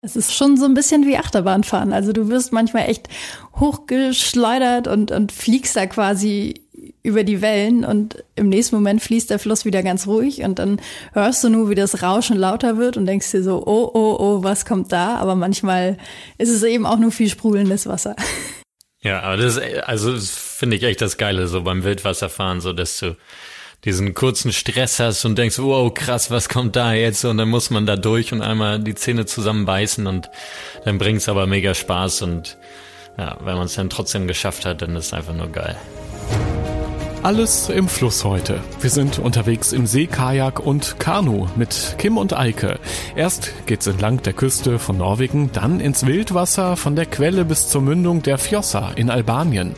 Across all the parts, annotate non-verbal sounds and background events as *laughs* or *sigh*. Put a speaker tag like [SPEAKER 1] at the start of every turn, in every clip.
[SPEAKER 1] es ist schon so ein bisschen wie Achterbahnfahren. Also du wirst manchmal echt hochgeschleudert und, und fliegst da quasi über die Wellen und im nächsten Moment fließt der Fluss wieder ganz ruhig und dann hörst du nur, wie das Rauschen lauter wird und denkst dir so, oh, oh, oh, was kommt da? Aber manchmal ist es eben auch nur viel sprudelndes Wasser.
[SPEAKER 2] Ja, aber das also finde ich echt das Geile so beim Wildwasserfahren, so dass du diesen kurzen Stress hast und denkst, wow, krass, was kommt da jetzt? Und dann muss man da durch und einmal die Zähne zusammenbeißen und dann bringt's aber mega Spaß und ja, wenn man es dann trotzdem geschafft hat, dann ist es einfach nur geil.
[SPEAKER 3] Alles im Fluss heute. Wir sind unterwegs im Seekajak und Kanu mit Kim und Eike. Erst geht's entlang der Küste von Norwegen, dann ins Wildwasser von der Quelle bis zur Mündung der Fjossa in Albanien.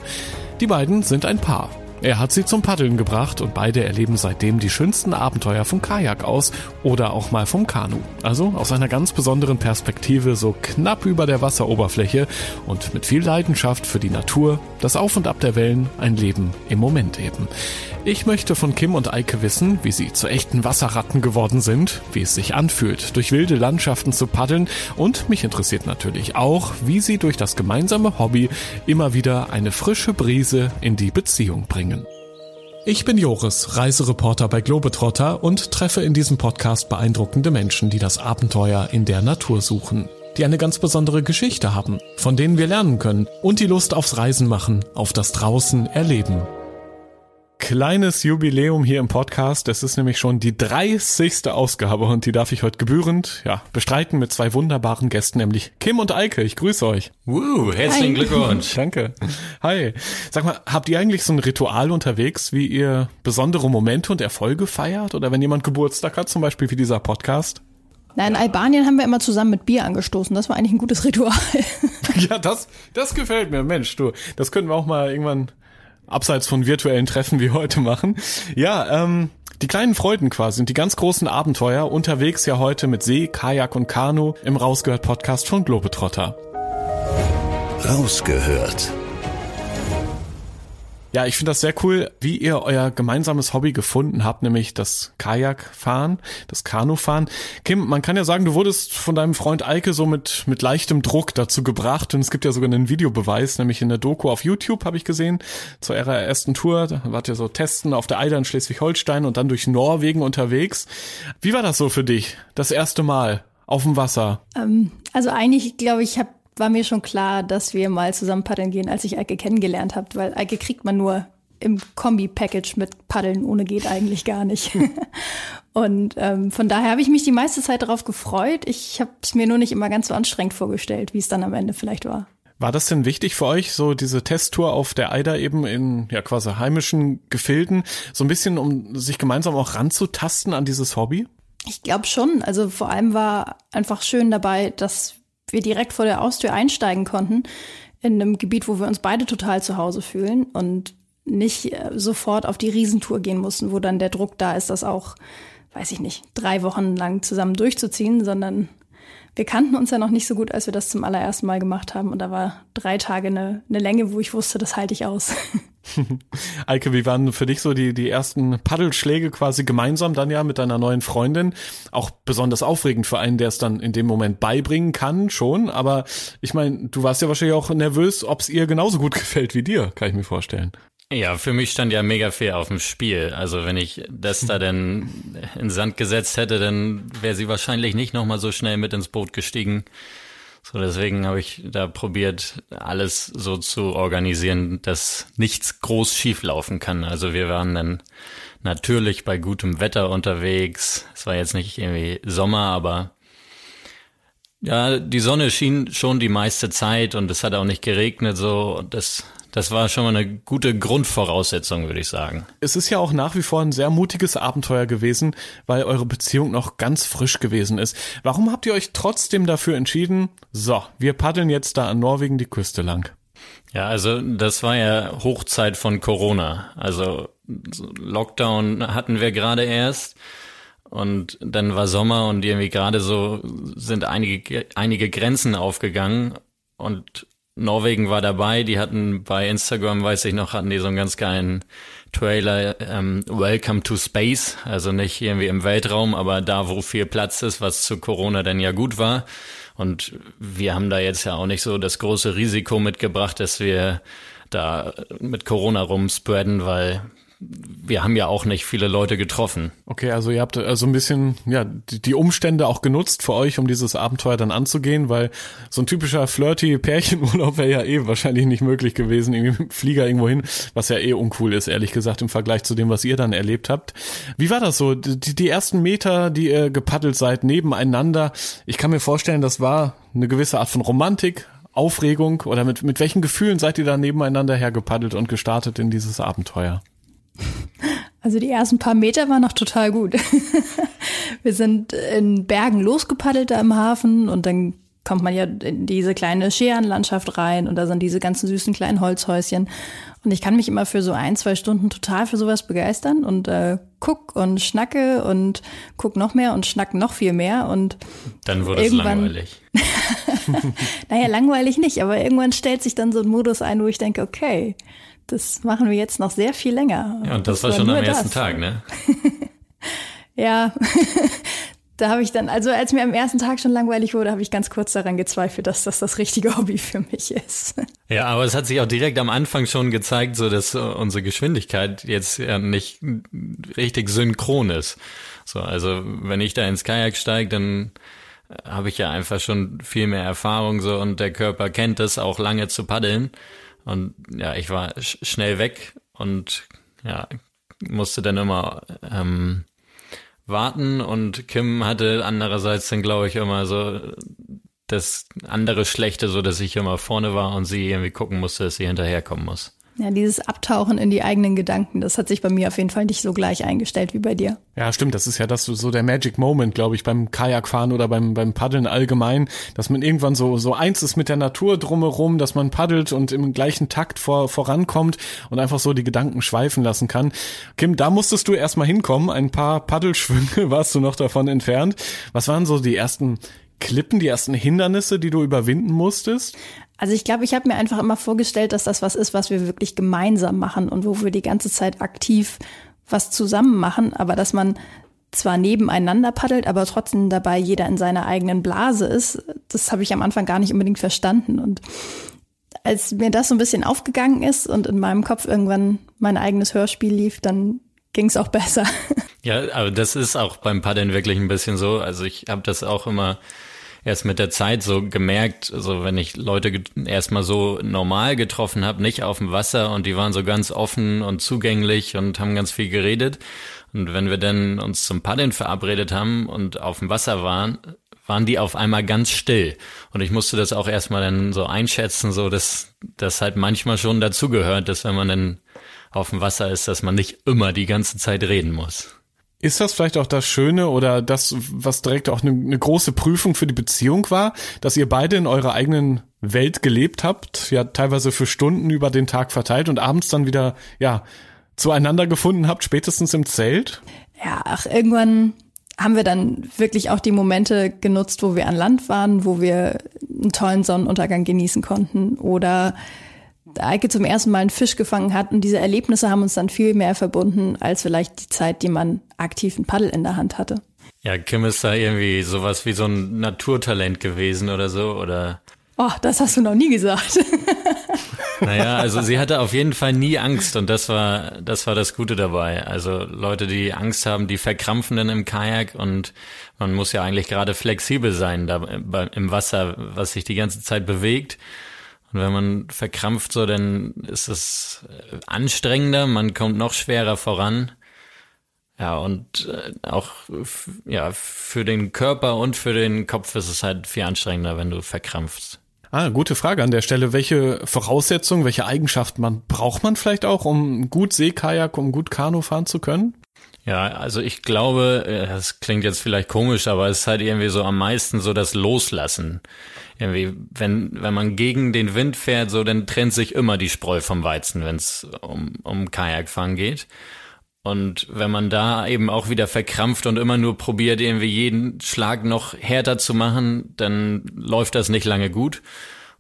[SPEAKER 3] Die beiden sind ein Paar. Er hat sie zum Paddeln gebracht und beide erleben seitdem die schönsten Abenteuer vom Kajak aus oder auch mal vom Kanu. Also aus einer ganz besonderen Perspektive, so knapp über der Wasseroberfläche und mit viel Leidenschaft für die Natur, das Auf und Ab der Wellen, ein Leben im Moment eben. Ich möchte von Kim und Eike wissen, wie sie zu echten Wasserratten geworden sind, wie es sich anfühlt, durch wilde Landschaften zu paddeln und mich interessiert natürlich auch, wie sie durch das gemeinsame Hobby immer wieder eine frische Brise in die Beziehung bringen. Ich bin Joris, Reisereporter bei Globetrotter und treffe in diesem Podcast beeindruckende Menschen, die das Abenteuer in der Natur suchen, die eine ganz besondere Geschichte haben, von denen wir lernen können und die Lust aufs Reisen machen, auf das Draußen erleben kleines Jubiläum hier im Podcast. Es ist nämlich schon die 30. Ausgabe und die darf ich heute gebührend ja, bestreiten mit zwei wunderbaren Gästen, nämlich Kim und Eike. Ich grüße euch.
[SPEAKER 2] Woo, herzlichen Hi. Glückwunsch. *laughs*
[SPEAKER 3] Danke. Hi. Sag mal, habt ihr eigentlich so ein Ritual unterwegs, wie ihr besondere Momente und Erfolge feiert? Oder wenn jemand Geburtstag hat, zum Beispiel wie dieser Podcast?
[SPEAKER 1] Na, in Albanien haben wir immer zusammen mit Bier angestoßen. Das war eigentlich ein gutes Ritual. *laughs*
[SPEAKER 3] ja, das, das gefällt mir. Mensch, du, das können wir auch mal irgendwann abseits von virtuellen Treffen wie heute machen. Ja, ähm, die kleinen Freuden quasi und die ganz großen Abenteuer unterwegs ja heute mit See, Kajak und Kanu im Rausgehört Podcast von Globetrotter.
[SPEAKER 4] Rausgehört
[SPEAKER 3] ja, ich finde das sehr cool, wie ihr euer gemeinsames Hobby gefunden habt, nämlich das Kajakfahren, das Kanufahren. Kim, man kann ja sagen, du wurdest von deinem Freund Eike so mit, mit leichtem Druck dazu gebracht und es gibt ja sogar einen Videobeweis, nämlich in der Doku auf YouTube habe ich gesehen, zu eurer ersten Tour, da wart ihr so testen auf der Eider in Schleswig-Holstein und dann durch Norwegen unterwegs. Wie war das so für dich, das erste Mal auf dem Wasser?
[SPEAKER 1] Ähm, also eigentlich, glaube ich, habe war mir schon klar, dass wir mal zusammen paddeln gehen, als ich Eike kennengelernt habe, weil Eike kriegt man nur im Kombi-Package mit Paddeln ohne geht eigentlich gar nicht. *laughs* und ähm, von daher habe ich mich die meiste Zeit darauf gefreut. Ich habe es mir nur nicht immer ganz so anstrengend vorgestellt, wie es dann am Ende vielleicht war.
[SPEAKER 3] War das denn wichtig für euch, so diese Testtour auf der Eider eben in ja quasi heimischen Gefilden, so ein bisschen, um sich gemeinsam auch ranzutasten an dieses Hobby?
[SPEAKER 1] Ich glaube schon. Also vor allem war einfach schön dabei, dass wir direkt vor der Haustür einsteigen konnten in einem Gebiet, wo wir uns beide total zu Hause fühlen und nicht äh, sofort auf die Riesentour gehen mussten, wo dann der Druck da ist, das auch, weiß ich nicht, drei Wochen lang zusammen durchzuziehen, sondern wir kannten uns ja noch nicht so gut, als wir das zum allerersten Mal gemacht haben. Und da war drei Tage eine, eine Länge, wo ich wusste, das halte ich aus. *laughs*
[SPEAKER 3] Eike, wie waren für dich so die, die ersten Paddelschläge quasi gemeinsam dann ja mit deiner neuen Freundin? Auch besonders aufregend für einen, der es dann in dem Moment beibringen kann, schon. Aber ich meine, du warst ja wahrscheinlich auch nervös, ob es ihr genauso gut *laughs* gefällt wie dir, kann ich mir vorstellen.
[SPEAKER 2] Ja, für mich stand ja mega fair auf dem Spiel. Also wenn ich das da *laughs* denn in Sand gesetzt hätte, dann wäre sie wahrscheinlich nicht nochmal so schnell mit ins Boot gestiegen. So, deswegen habe ich da probiert, alles so zu organisieren, dass nichts groß schief laufen kann. Also wir waren dann natürlich bei gutem Wetter unterwegs. Es war jetzt nicht irgendwie Sommer, aber ja, die Sonne schien schon die meiste Zeit und es hat auch nicht geregnet so. Das das war schon mal eine gute Grundvoraussetzung, würde ich sagen.
[SPEAKER 3] Es ist ja auch nach wie vor ein sehr mutiges Abenteuer gewesen, weil eure Beziehung noch ganz frisch gewesen ist. Warum habt ihr euch trotzdem dafür entschieden, so, wir paddeln jetzt da an Norwegen die Küste lang?
[SPEAKER 2] Ja, also das war ja Hochzeit von Corona. Also Lockdown hatten wir gerade erst und dann war Sommer und irgendwie gerade so sind einige einige Grenzen aufgegangen und Norwegen war dabei, die hatten bei Instagram, weiß ich noch, hatten die so einen ganz geilen Trailer, ähm, Welcome to Space, also nicht irgendwie im Weltraum, aber da, wo viel Platz ist, was zu Corona denn ja gut war. Und wir haben da jetzt ja auch nicht so das große Risiko mitgebracht, dass wir da mit Corona rumspreaden, weil wir haben ja auch nicht viele Leute getroffen.
[SPEAKER 3] Okay, also ihr habt also ein bisschen ja die, Umstände auch genutzt für euch, um dieses Abenteuer dann anzugehen, weil so ein typischer flirty Pärchenurlaub wäre ja eh wahrscheinlich nicht möglich gewesen, irgendwie mit Flieger irgendwo hin, was ja eh uncool ist, ehrlich gesagt, im Vergleich zu dem, was ihr dann erlebt habt. Wie war das so? Die, die ersten Meter, die ihr gepaddelt seid, nebeneinander, ich kann mir vorstellen, das war eine gewisse Art von Romantik, Aufregung oder mit, mit welchen Gefühlen seid ihr da nebeneinander hergepaddelt und gestartet in dieses Abenteuer?
[SPEAKER 1] Also die ersten paar Meter waren noch total gut. *laughs* Wir sind in Bergen losgepaddelt da im Hafen und dann kommt man ja in diese kleine Scherenlandschaft rein und da sind diese ganzen süßen kleinen Holzhäuschen. Und ich kann mich immer für so ein, zwei Stunden total für sowas begeistern und äh, guck und schnacke und guck noch mehr und schnack noch viel mehr und
[SPEAKER 2] dann wurde es langweilig. *laughs*
[SPEAKER 1] naja, langweilig nicht, aber irgendwann stellt sich dann so ein Modus ein, wo ich denke, okay, das machen wir jetzt noch sehr viel länger.
[SPEAKER 2] Ja, und das, das war schon am ersten das. Tag, ne? *laughs*
[SPEAKER 1] ja, *laughs* da habe ich dann, also als mir am ersten Tag schon langweilig wurde, habe ich ganz kurz daran gezweifelt, dass das das richtige *laughs* Hobby für mich ist.
[SPEAKER 2] Ja, aber es hat sich auch direkt am Anfang schon gezeigt, so dass unsere Geschwindigkeit jetzt ja nicht richtig synchron ist. So, also wenn ich da ins Kajak steige, dann habe ich ja einfach schon viel mehr Erfahrung so und der Körper kennt es auch lange zu paddeln. Und ja, ich war sch schnell weg und ja, musste dann immer ähm, warten und Kim hatte andererseits dann glaube ich immer so das andere Schlechte, so dass ich immer vorne war und sie irgendwie gucken musste, dass sie hinterherkommen muss.
[SPEAKER 1] Ja, dieses Abtauchen in die eigenen Gedanken, das hat sich bei mir auf jeden Fall nicht so gleich eingestellt wie bei dir.
[SPEAKER 3] Ja, stimmt. Das ist ja das so der Magic Moment, glaube ich, beim Kajakfahren oder beim, beim Paddeln allgemein, dass man irgendwann so, so eins ist mit der Natur drumherum, dass man paddelt und im gleichen Takt vor, vorankommt und einfach so die Gedanken schweifen lassen kann. Kim, da musstest du erstmal hinkommen. Ein paar Paddelschwünge *laughs* warst du noch davon entfernt. Was waren so die ersten Klippen, die ersten Hindernisse, die du überwinden musstest?
[SPEAKER 1] Also ich glaube, ich habe mir einfach immer vorgestellt, dass das was ist, was wir wirklich gemeinsam machen und wo wir die ganze Zeit aktiv was zusammen machen, aber dass man zwar nebeneinander paddelt, aber trotzdem dabei jeder in seiner eigenen Blase ist, das habe ich am Anfang gar nicht unbedingt verstanden. Und als mir das so ein bisschen aufgegangen ist und in meinem Kopf irgendwann mein eigenes Hörspiel lief, dann ging es auch *laughs* besser.
[SPEAKER 2] Ja, aber das ist auch beim Paddeln wirklich ein bisschen so. Also ich habe das auch immer erst mit der Zeit so gemerkt, also wenn ich Leute erstmal so normal getroffen habe, nicht auf dem Wasser und die waren so ganz offen und zugänglich und haben ganz viel geredet. Und wenn wir dann uns zum Paddeln verabredet haben und auf dem Wasser waren, waren die auf einmal ganz still. Und ich musste das auch erstmal dann so einschätzen, so dass das halt manchmal schon dazugehört, dass wenn man dann auf dem Wasser ist, dass man nicht immer die ganze Zeit reden muss.
[SPEAKER 3] Ist das vielleicht auch das Schöne oder das, was direkt auch eine, eine, große Prüfung für die Beziehung war, dass ihr beide in eurer eigenen Welt gelebt habt, ja teilweise für Stunden über den Tag verteilt und abends dann wieder, ja, zueinander gefunden habt, spätestens im Zelt?
[SPEAKER 1] Ja, ach, irgendwann haben wir dann wirklich auch die Momente genutzt, wo wir an Land waren, wo wir einen tollen Sonnenuntergang genießen konnten oder Eike zum ersten Mal einen Fisch gefangen hat. Und diese Erlebnisse haben uns dann viel mehr verbunden, als vielleicht die Zeit, die man aktiv ein Paddel in der Hand hatte.
[SPEAKER 2] Ja, Kim ist da irgendwie sowas wie so ein Naturtalent gewesen oder so, oder?
[SPEAKER 1] Oh, das hast du noch nie gesagt. *laughs*
[SPEAKER 2] naja, also sie hatte auf jeden Fall nie Angst und das war, das war das Gute dabei. Also Leute, die Angst haben, die verkrampfen dann im Kajak und man muss ja eigentlich gerade flexibel sein da im Wasser, was sich die ganze Zeit bewegt. Und wenn man verkrampft so, dann ist es anstrengender, man kommt noch schwerer voran. Ja, und äh, auch ja, für den Körper und für den Kopf ist es halt viel anstrengender, wenn du verkrampfst.
[SPEAKER 3] Ah, gute Frage an der Stelle. Welche Voraussetzungen, welche Eigenschaften man braucht man vielleicht auch, um gut Seekajak, um gut Kanu fahren zu können?
[SPEAKER 2] Ja, also ich glaube, äh, das klingt jetzt vielleicht komisch, aber es ist halt irgendwie so am meisten so das Loslassen. Irgendwie, wenn, wenn man gegen den Wind fährt, so, dann trennt sich immer die Spreu vom Weizen, wenn es um, um Kajakfahren geht. Und wenn man da eben auch wieder verkrampft und immer nur probiert, irgendwie jeden Schlag noch härter zu machen, dann läuft das nicht lange gut.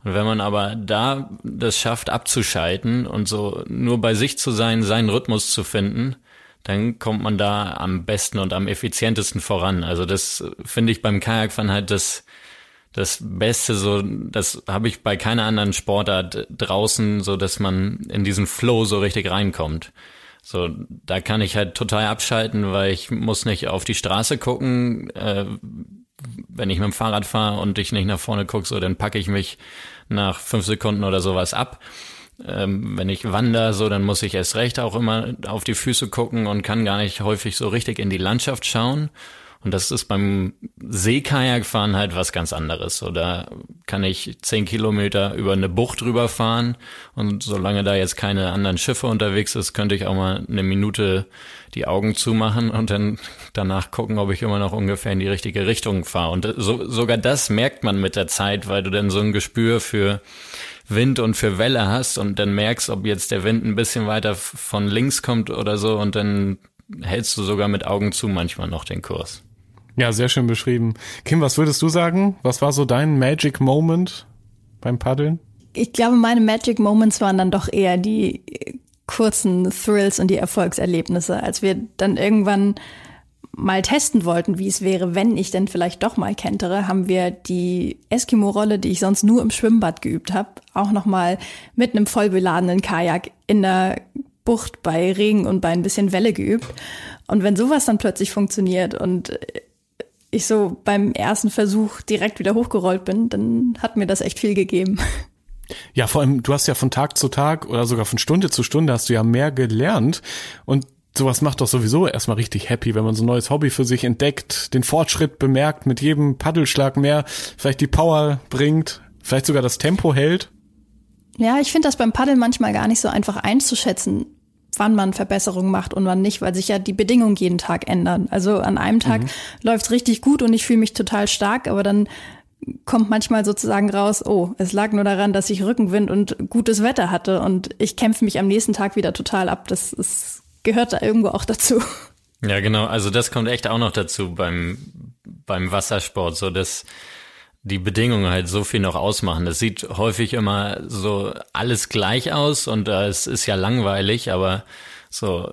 [SPEAKER 2] Und wenn man aber da das schafft, abzuschalten und so nur bei sich zu sein, seinen Rhythmus zu finden, dann kommt man da am besten und am effizientesten voran. Also das finde ich beim Kajakfahren halt das, das Beste, so, das habe ich bei keiner anderen Sportart draußen, so dass man in diesen Flow so richtig reinkommt. So, da kann ich halt total abschalten, weil ich muss nicht auf die Straße gucken. Äh, wenn ich mit dem Fahrrad fahre und ich nicht nach vorne gucke, so, dann packe ich mich nach fünf Sekunden oder sowas ab. Ähm, wenn ich wandere, so, dann muss ich erst recht auch immer auf die Füße gucken und kann gar nicht häufig so richtig in die Landschaft schauen. Und das ist beim Seekajakfahren halt was ganz anderes. So, da kann ich zehn Kilometer über eine Bucht drüber fahren und solange da jetzt keine anderen Schiffe unterwegs ist, könnte ich auch mal eine Minute die Augen zumachen und dann danach gucken, ob ich immer noch ungefähr in die richtige Richtung fahre. Und so, sogar das merkt man mit der Zeit, weil du dann so ein Gespür für Wind und für Welle hast und dann merkst, ob jetzt der Wind ein bisschen weiter von links kommt oder so und dann hältst du sogar mit Augen zu manchmal noch den Kurs.
[SPEAKER 3] Ja, sehr schön beschrieben. Kim, was würdest du sagen? Was war so dein Magic Moment beim Paddeln?
[SPEAKER 1] Ich glaube, meine Magic Moments waren dann doch eher die kurzen Thrills und die Erfolgserlebnisse, als wir dann irgendwann mal testen wollten, wie es wäre, wenn ich denn vielleicht doch mal kentere, haben wir die Eskimo-Rolle, die ich sonst nur im Schwimmbad geübt habe, auch noch mal mit einem vollbeladenen Kajak in der Bucht bei Regen und bei ein bisschen Welle geübt. Und wenn sowas dann plötzlich funktioniert und ich so beim ersten Versuch direkt wieder hochgerollt bin, dann hat mir das echt viel gegeben.
[SPEAKER 3] Ja, vor allem, du hast ja von Tag zu Tag oder sogar von Stunde zu Stunde hast du ja mehr gelernt und sowas macht doch sowieso erstmal richtig happy, wenn man so ein neues Hobby für sich entdeckt, den Fortschritt bemerkt, mit jedem Paddelschlag mehr, vielleicht die Power bringt, vielleicht sogar das Tempo hält.
[SPEAKER 1] Ja, ich finde das beim Paddeln manchmal gar nicht so einfach einzuschätzen, wann man Verbesserungen macht und wann nicht, weil sich ja die Bedingungen jeden Tag ändern. Also an einem Tag mhm. läuft's richtig gut und ich fühle mich total stark, aber dann kommt manchmal sozusagen raus, oh, es lag nur daran, dass ich Rückenwind und gutes Wetter hatte und ich kämpfe mich am nächsten Tag wieder total ab. Das ist, gehört da irgendwo auch dazu.
[SPEAKER 2] Ja, genau. Also das kommt echt auch noch dazu beim, beim Wassersport, so dass die Bedingungen halt so viel noch ausmachen. Es sieht häufig immer so alles gleich aus und äh, es ist ja langweilig, aber so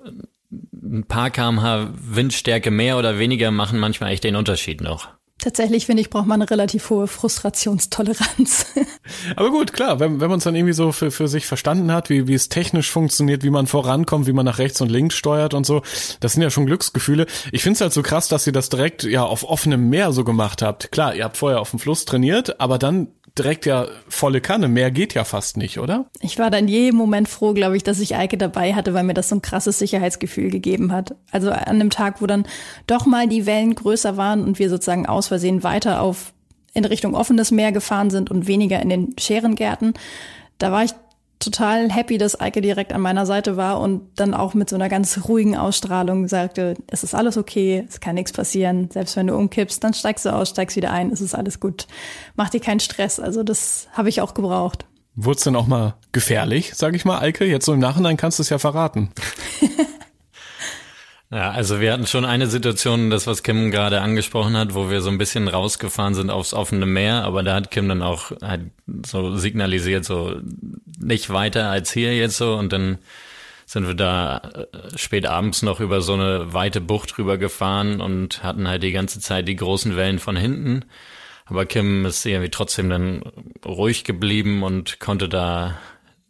[SPEAKER 2] ein paar kmh Windstärke mehr oder weniger machen manchmal echt den Unterschied noch.
[SPEAKER 1] Tatsächlich finde ich, braucht man eine relativ hohe Frustrationstoleranz. *laughs*
[SPEAKER 3] Aber gut, klar, wenn, wenn man es dann irgendwie so für, für sich verstanden hat, wie, wie es technisch funktioniert, wie man vorankommt, wie man nach rechts und links steuert und so, das sind ja schon Glücksgefühle. Ich finde es halt so krass, dass ihr das direkt ja auf offenem Meer so gemacht habt. Klar, ihr habt vorher auf dem Fluss trainiert, aber dann direkt ja volle Kanne. Mehr geht ja fast nicht, oder?
[SPEAKER 1] Ich war dann jedem Moment froh, glaube ich, dass ich Eike dabei hatte, weil mir das so ein krasses Sicherheitsgefühl gegeben hat. Also an einem Tag, wo dann doch mal die Wellen größer waren und wir sozusagen aus Versehen weiter auf in Richtung offenes Meer gefahren sind und weniger in den Scherengärten, da war ich total happy, dass Eike direkt an meiner Seite war und dann auch mit so einer ganz ruhigen Ausstrahlung sagte, es ist alles okay, es kann nichts passieren. Selbst wenn du umkippst, dann steigst du aus, steigst wieder ein, es ist alles gut. Mach dir keinen Stress. Also das habe ich auch gebraucht.
[SPEAKER 3] Wurde es denn auch mal gefährlich, sage ich mal, Eike? Jetzt so im Nachhinein kannst du es ja verraten. *laughs*
[SPEAKER 2] Ja, also wir hatten schon eine Situation, das was Kim gerade angesprochen hat, wo wir so ein bisschen rausgefahren sind aufs offene Meer, aber da hat Kim dann auch halt so signalisiert, so nicht weiter als hier jetzt so und dann sind wir da äh, spät abends noch über so eine weite Bucht rüber gefahren und hatten halt die ganze Zeit die großen Wellen von hinten. Aber Kim ist irgendwie trotzdem dann ruhig geblieben und konnte da,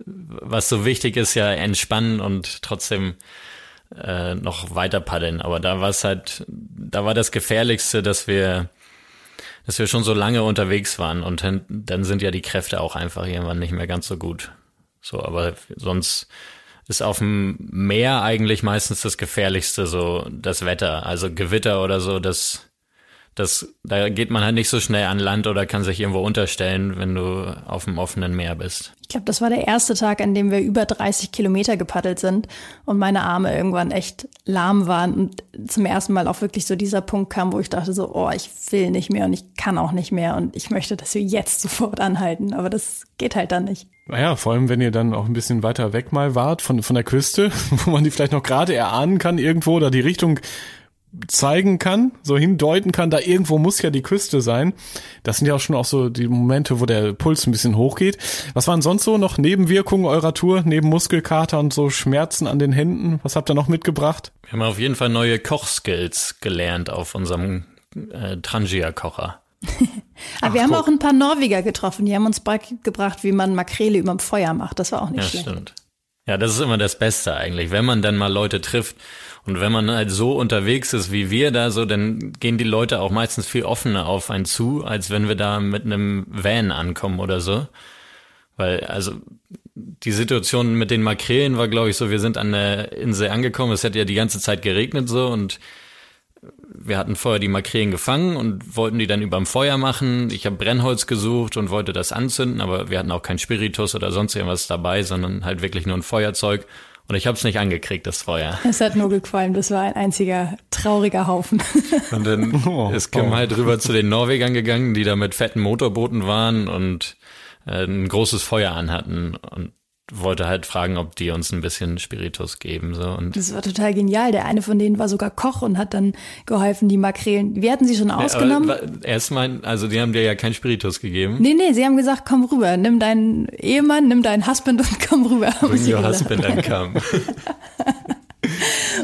[SPEAKER 2] was so wichtig ist, ja entspannen und trotzdem äh, noch weiter paddeln. Aber da war es halt, da war das Gefährlichste, dass wir, dass wir schon so lange unterwegs waren und dann, dann sind ja die Kräfte auch einfach irgendwann nicht mehr ganz so gut. So, aber sonst ist auf dem Meer eigentlich meistens das Gefährlichste so das Wetter. Also Gewitter oder so, das, das, da geht man halt nicht so schnell an Land oder kann sich irgendwo unterstellen, wenn du auf dem offenen Meer bist.
[SPEAKER 1] Ich glaube, das war der erste Tag, an dem wir über 30 Kilometer gepaddelt sind und meine Arme irgendwann echt lahm waren und zum ersten Mal auch wirklich so dieser Punkt kam, wo ich dachte so, oh, ich will nicht mehr und ich kann auch nicht mehr und ich möchte, dass wir jetzt sofort anhalten, aber das geht halt dann nicht.
[SPEAKER 3] Naja, vor allem, wenn ihr dann auch ein bisschen weiter weg mal wart von, von der Küste, *laughs* wo man die vielleicht noch gerade erahnen kann irgendwo oder die Richtung zeigen kann, so hindeuten kann, da irgendwo muss ja die Küste sein. Das sind ja auch schon auch so die Momente, wo der Puls ein bisschen hochgeht. Was waren sonst so noch Nebenwirkungen eurer Tour, neben Muskelkater und so Schmerzen an den Händen? Was habt ihr noch mitgebracht?
[SPEAKER 2] Wir haben auf jeden Fall neue Kochskills gelernt auf unserem äh, Trangia-Kocher.
[SPEAKER 1] Aber *laughs* wir haben guck. auch ein paar Norweger getroffen, die haben uns beigebracht, wie man Makrele überm Feuer macht. Das war auch nicht ja, schlecht. Stimmt.
[SPEAKER 2] Ja, das ist immer das Beste eigentlich, wenn man dann mal Leute trifft und wenn man halt so unterwegs ist wie wir da so, dann gehen die Leute auch meistens viel offener auf einen zu, als wenn wir da mit einem Van ankommen oder so. Weil, also, die Situation mit den Makrelen war, glaube ich, so, wir sind an der Insel angekommen, es hat ja die ganze Zeit geregnet so und wir hatten vorher die Makrelen gefangen und wollten die dann überm Feuer machen. Ich habe Brennholz gesucht und wollte das anzünden, aber wir hatten auch kein Spiritus oder sonst irgendwas dabei, sondern halt wirklich nur ein Feuerzeug. Und ich habe es nicht angekriegt, das Feuer.
[SPEAKER 1] Es hat nur gequalmt, das war ein einziger trauriger Haufen. *laughs*
[SPEAKER 2] Und dann oh, ist Kim oh. halt rüber zu den Norwegern gegangen, die da mit fetten Motorbooten waren und äh, ein großes Feuer anhatten. Und wollte halt fragen, ob die uns ein bisschen Spiritus geben. So. Und
[SPEAKER 1] das war total genial. Der eine von denen war sogar Koch und hat dann geholfen, die Makrelen. Wir hatten sie schon ausgenommen. Ja,
[SPEAKER 2] erstmal, also die haben dir ja kein Spiritus gegeben.
[SPEAKER 1] Nee, nee, sie haben gesagt, komm rüber, nimm deinen Ehemann, nimm deinen Husband und *laughs* komm rüber.
[SPEAKER 2] Bring your husband and come. *laughs*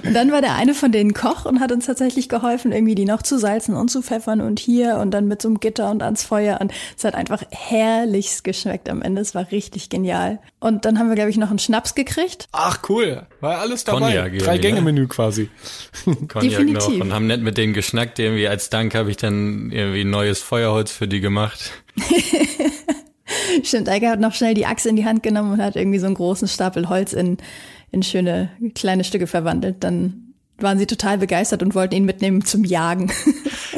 [SPEAKER 1] Und dann war der eine von denen Koch und hat uns tatsächlich geholfen, irgendwie die noch zu salzen und zu pfeffern und hier und dann mit so einem Gitter und ans Feuer. Und es hat einfach herrlichst geschmeckt am Ende. Es war richtig genial. Und dann haben wir, glaube ich, noch einen Schnaps gekriegt.
[SPEAKER 3] Ach, cool. War alles dabei. Drei Gänge Menü quasi.
[SPEAKER 2] Definitiv. Noch und haben nett mit denen geschnackt. Irgendwie als Dank habe ich dann irgendwie neues Feuerholz für die gemacht. *laughs*
[SPEAKER 1] Stimmt, Eike hat noch schnell die Axt in die Hand genommen und hat irgendwie so einen großen Stapel Holz in in schöne kleine Stücke verwandelt, dann waren sie total begeistert und wollten ihn mitnehmen zum Jagen. *laughs*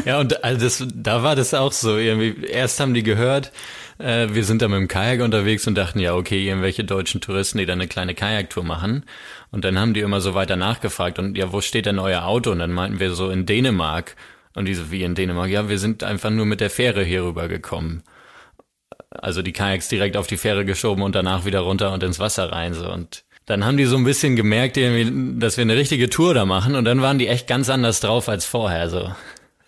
[SPEAKER 2] Ja, und also das, da war das auch so. Irgendwie, erst haben die gehört, äh, wir sind da mit dem Kajak unterwegs und dachten, ja, okay, irgendwelche deutschen Touristen, die da eine kleine Kajaktour machen. Und dann haben die immer so weiter nachgefragt und ja, wo steht denn euer Auto? Und dann meinten wir so in Dänemark. Und die so, wie in Dänemark? Ja, wir sind einfach nur mit der Fähre hier rüber gekommen. Also die Kajaks direkt auf die Fähre geschoben und danach wieder runter und ins Wasser rein. So. Und dann haben die so ein bisschen gemerkt, dass wir eine richtige Tour da machen und dann waren die echt ganz anders drauf als vorher. So.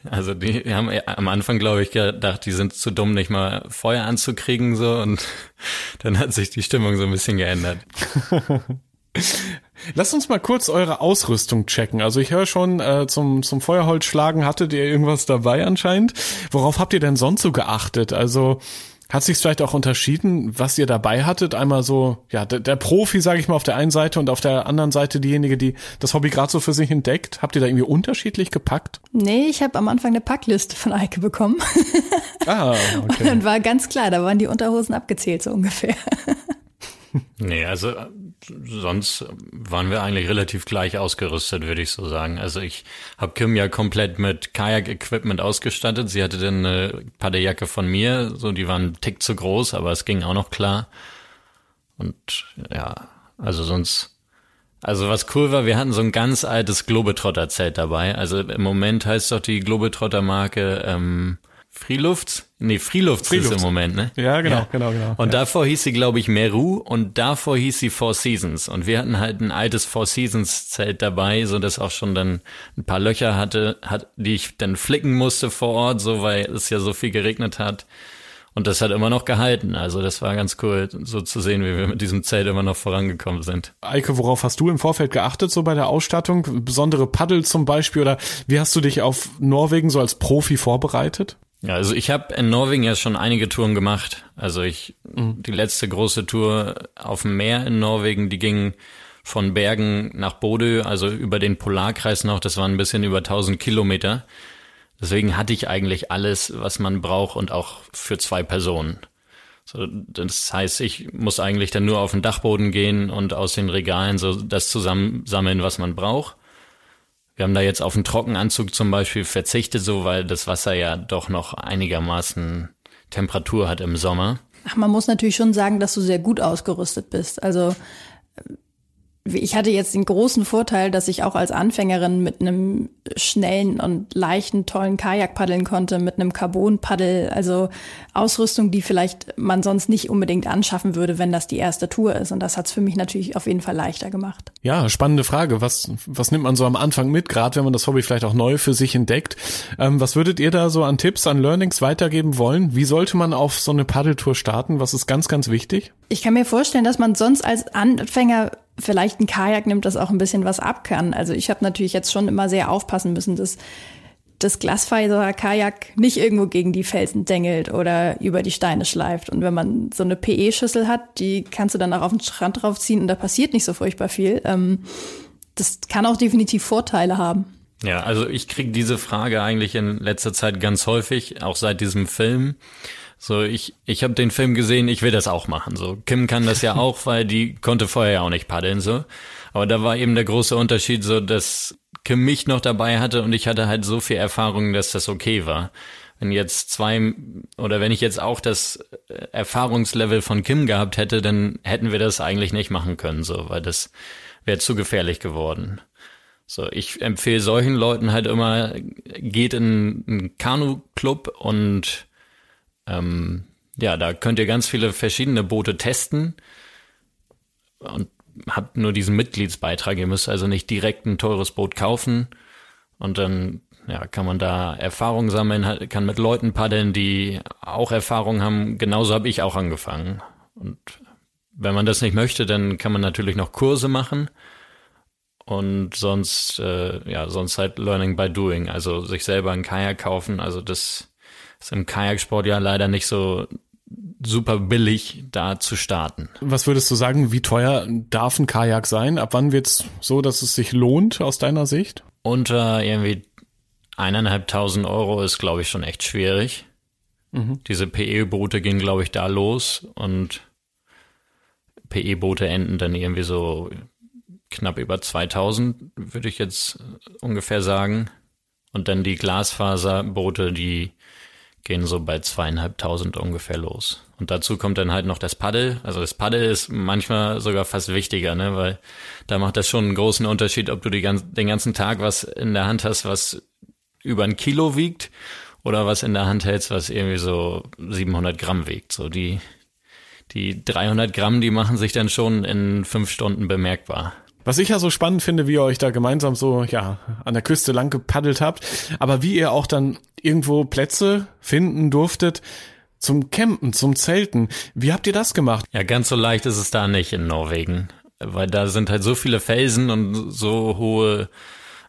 [SPEAKER 2] Also die haben am Anfang, glaube ich, gedacht, die sind zu dumm, nicht mal Feuer anzukriegen so und *laughs* dann hat sich die Stimmung so ein bisschen geändert. *laughs*
[SPEAKER 3] Lasst uns mal kurz eure Ausrüstung checken. Also ich höre schon, äh, zum, zum Feuerholzschlagen hattet ihr irgendwas dabei anscheinend. Worauf habt ihr denn sonst so geachtet? Also hat sich vielleicht auch unterschieden, was ihr dabei hattet? Einmal so, ja, der, der Profi, sage ich mal, auf der einen Seite und auf der anderen Seite diejenige, die das Hobby gerade so für sich entdeckt. Habt ihr da irgendwie unterschiedlich gepackt?
[SPEAKER 1] Nee, ich habe am Anfang eine Packliste von Eike bekommen. Ah, *laughs* okay. Und dann war ganz klar, da waren die Unterhosen abgezählt so ungefähr.
[SPEAKER 2] Nee, also sonst waren wir eigentlich relativ gleich ausgerüstet, würde ich so sagen. Also ich habe Kim ja komplett mit Kajak-Equipment ausgestattet. Sie hatte dann eine Paddejacke von mir, so die waren einen Tick zu groß, aber es ging auch noch klar. Und ja, also sonst also was cool war, wir hatten so ein ganz altes Globetrotter-Zelt dabei. Also im Moment heißt doch die Globetrotter-Marke ähm, Freelufts? Nee, Freelufts, Freelufts ist im Moment, ne?
[SPEAKER 3] Ja, genau, ja. genau, genau.
[SPEAKER 2] Und ja. davor hieß sie, glaube ich, Meru und davor hieß sie Four Seasons. Und wir hatten halt ein altes Four Seasons Zelt dabei, so dass auch schon dann ein paar Löcher hatte, hat, die ich dann flicken musste vor Ort, so weil es ja so viel geregnet hat. Und das hat immer noch gehalten. Also das war ganz cool, so zu sehen, wie wir mit diesem Zelt immer noch vorangekommen sind.
[SPEAKER 3] Eike, worauf hast du im Vorfeld geachtet, so bei der Ausstattung? Besondere Paddel zum Beispiel? Oder wie hast du dich auf Norwegen so als Profi vorbereitet?
[SPEAKER 2] Ja, also ich habe in Norwegen ja schon einige Touren gemacht. Also ich, mhm. die letzte große Tour auf dem Meer in Norwegen, die ging von Bergen nach Bodø, also über den Polarkreis noch, das waren ein bisschen über 1000 Kilometer. Deswegen hatte ich eigentlich alles, was man braucht und auch für zwei Personen. So, das heißt, ich muss eigentlich dann nur auf den Dachboden gehen und aus den Regalen so das zusammensammeln, was man braucht. Wir haben da jetzt auf den Trockenanzug zum Beispiel verzichtet, so weil das Wasser ja doch noch einigermaßen Temperatur hat im Sommer.
[SPEAKER 1] Ach, man muss natürlich schon sagen, dass du sehr gut ausgerüstet bist. Also ich hatte jetzt den großen Vorteil, dass ich auch als Anfängerin mit einem schnellen und leichten, tollen Kajak paddeln konnte, mit einem Carbon-Paddel, also Ausrüstung, die vielleicht man sonst nicht unbedingt anschaffen würde, wenn das die erste Tour ist. Und das hat es für mich natürlich auf jeden Fall leichter gemacht.
[SPEAKER 3] Ja, spannende Frage. Was, was nimmt man so am Anfang mit, gerade wenn man das Hobby vielleicht auch neu für sich entdeckt? Ähm, was würdet ihr da so an Tipps, an Learnings weitergeben wollen? Wie sollte man auf so eine Paddeltour starten? Was ist ganz, ganz wichtig?
[SPEAKER 1] Ich kann mir vorstellen, dass man sonst als Anfänger vielleicht ein Kajak nimmt, das auch ein bisschen was ab kann. Also ich habe natürlich jetzt schon immer sehr aufpassen müssen, dass das Glasfaser-Kajak nicht irgendwo gegen die Felsen dengelt oder über die Steine schleift. Und wenn man so eine PE-Schüssel hat, die kannst du dann auch auf den Strand draufziehen und da passiert nicht so furchtbar viel. Ähm, das kann auch definitiv Vorteile haben.
[SPEAKER 2] Ja, also ich kriege diese Frage eigentlich in letzter Zeit ganz häufig, auch seit diesem Film. So, ich, ich habe den Film gesehen, ich will das auch machen. So, Kim kann das ja *laughs* auch, weil die konnte vorher ja auch nicht paddeln, so. Aber da war eben der große Unterschied so, dass Kim mich noch dabei hatte und ich hatte halt so viel Erfahrung, dass das okay war. Wenn jetzt zwei oder wenn ich jetzt auch das äh, Erfahrungslevel von Kim gehabt hätte, dann hätten wir das eigentlich nicht machen können, so, weil das wäre zu gefährlich geworden. So, ich empfehle solchen Leuten halt immer, geht in einen Kanu-Club und ähm, ja, da könnt ihr ganz viele verschiedene Boote testen und habt nur diesen Mitgliedsbeitrag. Ihr müsst also nicht direkt ein teures Boot kaufen und dann ja, kann man da Erfahrung sammeln, kann mit Leuten paddeln, die auch Erfahrung haben. Genauso habe ich auch angefangen. Und wenn man das nicht möchte, dann kann man natürlich noch Kurse machen und sonst äh, ja sonst halt Learning by Doing, also sich selber ein Kajak kaufen. Also das ist im Kajaksport ja leider nicht so super billig, da zu starten.
[SPEAKER 3] Was würdest du sagen, wie teuer darf ein Kajak sein? Ab wann wird's so, dass es sich lohnt aus deiner Sicht?
[SPEAKER 2] Unter irgendwie eineinhalbtausend Euro ist, glaube ich, schon echt schwierig. Mhm. Diese PE-Boote gehen, glaube ich, da los und PE-Boote enden dann irgendwie so knapp über 2000, würde ich jetzt ungefähr sagen. Und dann die Glasfaserboote, die gehen so bei zweieinhalbtausend ungefähr los. Und dazu kommt dann halt noch das Paddel. Also das Paddel ist manchmal sogar fast wichtiger, ne, weil da macht das schon einen großen Unterschied, ob du die ganz, den ganzen Tag was in der Hand hast, was über ein Kilo wiegt oder was in der Hand hältst, was irgendwie so 700 Gramm wiegt. So die, die 300 Gramm, die machen sich dann schon in fünf Stunden bemerkbar.
[SPEAKER 3] Was ich ja so spannend finde, wie ihr euch da gemeinsam so, ja, an der Küste lang gepaddelt habt, aber wie ihr auch dann irgendwo Plätze finden durftet zum Campen, zum Zelten. Wie habt ihr das gemacht?
[SPEAKER 2] Ja, ganz so leicht ist es da nicht in Norwegen, weil da sind halt so viele Felsen und so hohe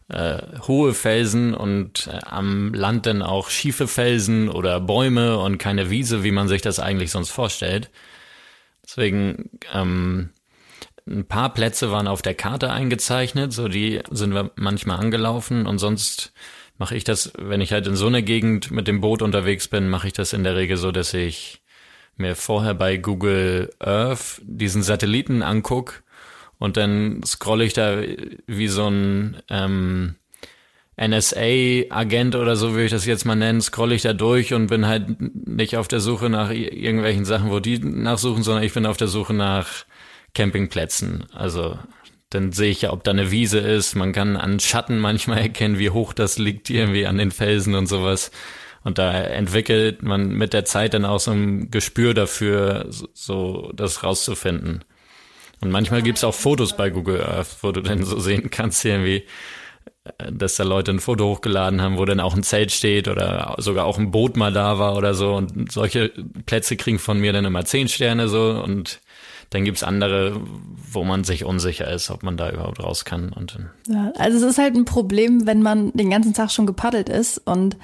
[SPEAKER 2] äh, hohe Felsen und äh, am Land dann auch schiefe Felsen oder Bäume und keine Wiese, wie man sich das eigentlich sonst vorstellt. Deswegen ähm, ein paar Plätze waren auf der Karte eingezeichnet, so die sind wir manchmal angelaufen und sonst mache ich das, wenn ich halt in so einer Gegend mit dem Boot unterwegs bin, mache ich das in der Regel so, dass ich mir vorher bei Google Earth diesen Satelliten anguck und dann scrolle ich da wie so ein ähm, NSA-Agent oder so würde ich das jetzt mal nennen, scrolle ich da durch und bin halt nicht auf der Suche nach irgendwelchen Sachen, wo die nachsuchen, sondern ich bin auf der Suche nach Campingplätzen. Also dann sehe ich ja, ob da eine Wiese ist. Man kann an Schatten manchmal erkennen, wie hoch das liegt, irgendwie an den Felsen und sowas. Und da entwickelt man mit der Zeit dann auch so ein Gespür dafür, so das rauszufinden. Und manchmal gibt's auch Fotos bei Google Earth, wo du dann so sehen kannst, irgendwie, äh, dass da Leute ein Foto hochgeladen haben, wo dann auch ein Zelt steht oder sogar auch ein Boot mal da war oder so. Und solche Plätze kriegen von mir dann immer zehn Sterne so und dann gibt's andere, wo man sich unsicher ist, ob man da überhaupt raus kann. Und
[SPEAKER 1] ja, also es ist halt ein Problem, wenn man den ganzen Tag schon gepaddelt ist und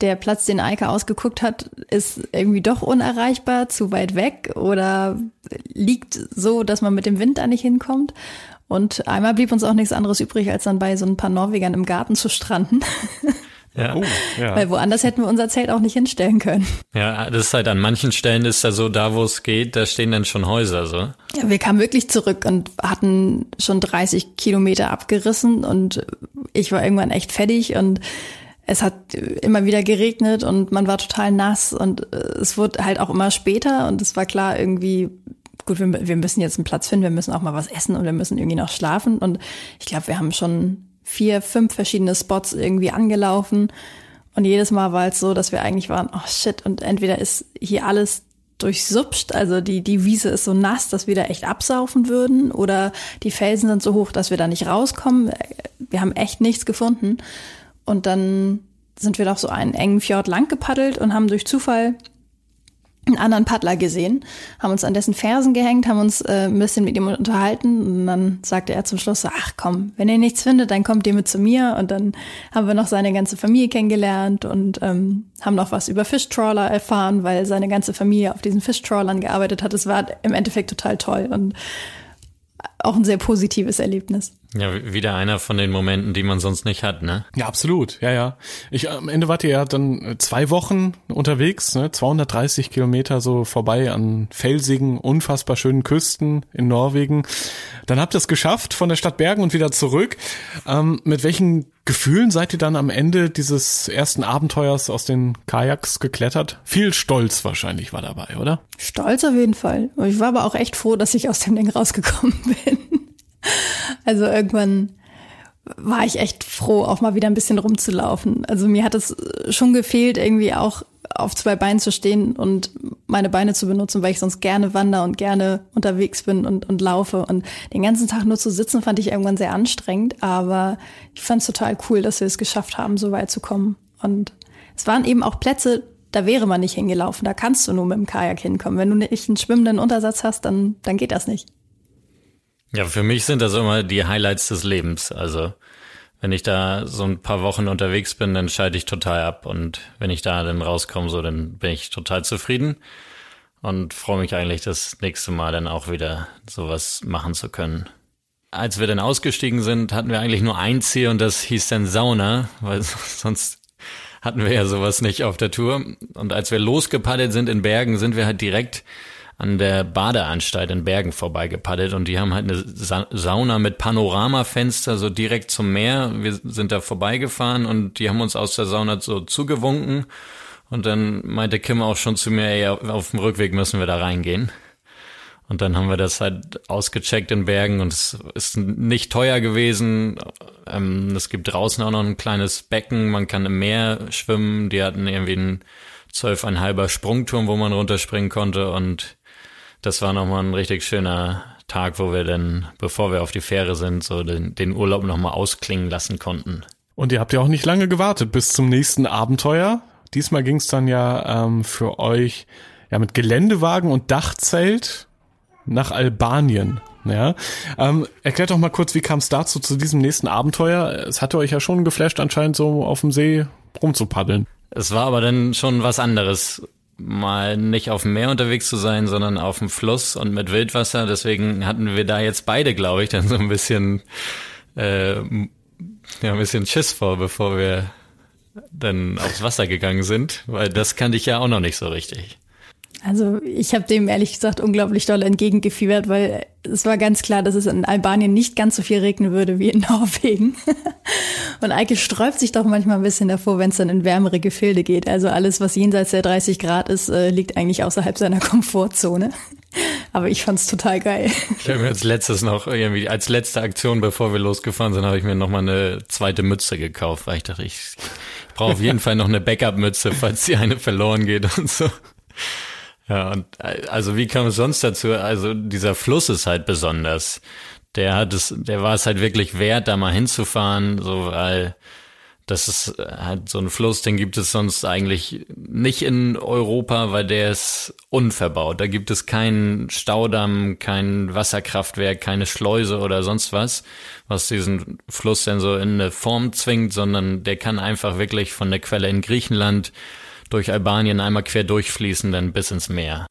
[SPEAKER 1] der Platz, den Eike ausgeguckt hat, ist irgendwie doch unerreichbar, zu weit weg oder liegt so, dass man mit dem Wind da nicht hinkommt. Und einmal blieb uns auch nichts anderes übrig, als dann bei so ein paar Norwegern im Garten zu stranden. *laughs* Ja. Oh, ja. Weil woanders hätten wir unser Zelt auch nicht hinstellen können.
[SPEAKER 2] Ja, das ist halt an manchen Stellen ist da so, da wo es geht, da stehen dann schon Häuser so.
[SPEAKER 1] Ja, wir kamen wirklich zurück und hatten schon 30 Kilometer abgerissen und ich war irgendwann echt fertig und es hat immer wieder geregnet und man war total nass und äh, es wurde halt auch immer später und es war klar irgendwie, gut, wir, wir müssen jetzt einen Platz finden, wir müssen auch mal was essen und wir müssen irgendwie noch schlafen und ich glaube, wir haben schon vier, fünf verschiedene Spots irgendwie angelaufen. Und jedes Mal war es so, dass wir eigentlich waren, oh shit, und entweder ist hier alles durchsupscht, also die, die Wiese ist so nass, dass wir da echt absaufen würden, oder die Felsen sind so hoch, dass wir da nicht rauskommen. Wir haben echt nichts gefunden. Und dann sind wir doch so einen engen Fjord lang gepaddelt und haben durch Zufall einen anderen Paddler gesehen, haben uns an dessen Fersen gehängt, haben uns äh, ein bisschen mit ihm unterhalten und dann sagte er zum Schluss so, ach komm, wenn ihr nichts findet, dann kommt ihr mit zu mir und dann haben wir noch seine ganze Familie kennengelernt und ähm, haben noch was über Fischtrawler erfahren, weil seine ganze Familie auf diesen Fischtrawlern gearbeitet hat. Es war im Endeffekt total toll und auch ein sehr positives Erlebnis.
[SPEAKER 2] Ja, wieder einer von den Momenten, die man sonst nicht hat, ne?
[SPEAKER 3] Ja, absolut. Ja, ja. Ich, am Ende wart ihr ja dann äh, zwei Wochen unterwegs, ne? 230 Kilometer so vorbei an felsigen, unfassbar schönen Küsten in Norwegen. Dann habt ihr es geschafft von der Stadt Bergen und wieder zurück. Ähm, mit welchen Gefühlen seid ihr dann am Ende dieses ersten Abenteuers aus den Kajaks geklettert? Viel Stolz wahrscheinlich war dabei, oder?
[SPEAKER 1] Stolz auf jeden Fall. Ich war aber auch echt froh, dass ich aus dem Ding rausgekommen bin. Also irgendwann war ich echt froh, auch mal wieder ein bisschen rumzulaufen. Also mir hat es schon gefehlt, irgendwie auch auf zwei Beinen zu stehen und meine Beine zu benutzen, weil ich sonst gerne wandere und gerne unterwegs bin und, und laufe. Und den ganzen Tag nur zu sitzen, fand ich irgendwann sehr anstrengend. Aber ich fand es total cool, dass wir es geschafft haben, so weit zu kommen. Und es waren eben auch Plätze, da wäre man nicht hingelaufen. Da kannst du nur mit dem Kajak hinkommen. Wenn du nicht einen schwimmenden Untersatz hast, dann, dann geht das nicht.
[SPEAKER 2] Ja, für mich sind das immer die Highlights des Lebens. Also wenn ich da so ein paar Wochen unterwegs bin, dann schalte ich total ab. Und wenn ich da dann rauskomme, so, dann bin ich total zufrieden und freue mich eigentlich, das nächste Mal dann auch wieder sowas machen zu können. Als wir dann ausgestiegen sind, hatten wir eigentlich nur ein Ziel und das hieß dann Sauna, weil sonst hatten wir ja sowas nicht auf der Tour. Und als wir losgepaddelt sind in Bergen, sind wir halt direkt an der Badeanstalt in Bergen vorbeigepaddelt und die haben halt eine Sa Sauna mit Panoramafenster so direkt zum Meer. Wir sind da vorbeigefahren und die haben uns aus der Sauna so zugewunken und dann meinte Kim auch schon zu mir, ey, auf dem Rückweg müssen wir da reingehen. Und dann haben wir das halt ausgecheckt in Bergen und es ist nicht teuer gewesen. Ähm, es gibt draußen auch noch ein kleines Becken, man kann im Meer schwimmen. Die hatten irgendwie einen zwölfeinhalber Sprungturm, wo man runterspringen konnte und das war nochmal ein richtig schöner Tag, wo wir dann, bevor wir auf die Fähre sind, so den, den Urlaub nochmal ausklingen lassen konnten.
[SPEAKER 3] Und ihr habt ja auch nicht lange gewartet bis zum nächsten Abenteuer. Diesmal ging es dann ja ähm, für euch ja mit Geländewagen und Dachzelt nach Albanien. Ja, ähm, erklärt doch mal kurz, wie kam es dazu zu diesem nächsten Abenteuer? Es hatte euch ja schon geflasht, anscheinend so auf dem See rumzupaddeln.
[SPEAKER 2] Es war aber dann schon was anderes mal nicht auf dem Meer unterwegs zu sein, sondern auf dem Fluss und mit Wildwasser. Deswegen hatten wir da jetzt beide, glaube ich, dann so ein bisschen, äh, ja, ein bisschen Schiss vor, bevor wir dann aufs Wasser gegangen sind, weil das kannte ich ja auch noch nicht so richtig.
[SPEAKER 1] Also ich habe dem ehrlich gesagt unglaublich doll entgegengefiebert, weil es war ganz klar, dass es in Albanien nicht ganz so viel regnen würde wie in *laughs* Norwegen. Und Eike sträubt sich doch manchmal ein bisschen davor, wenn es dann in wärmere Gefilde geht. Also alles, was jenseits der 30 Grad ist, äh, liegt eigentlich außerhalb seiner *laughs* Komfortzone. Aber ich fand's total geil.
[SPEAKER 2] Ich habe mir als letztes noch irgendwie als letzte Aktion, bevor wir losgefahren sind, habe ich mir noch mal eine zweite Mütze gekauft, weil ich dachte, ich brauche auf jeden Fall noch eine Backup-Mütze, falls die eine verloren geht und so. Ja, und also wie kam es sonst dazu? Also dieser Fluss ist halt besonders. Der hat es, der war es halt wirklich wert, da mal hinzufahren, so weil das ist halt so ein Fluss, den gibt es sonst eigentlich nicht in Europa, weil der ist unverbaut. Da gibt es keinen Staudamm, kein Wasserkraftwerk, keine Schleuse oder sonst was, was diesen Fluss denn so in eine Form zwingt, sondern der kann einfach wirklich von der Quelle in Griechenland durch Albanien einmal quer durchfließen, dann bis ins Meer.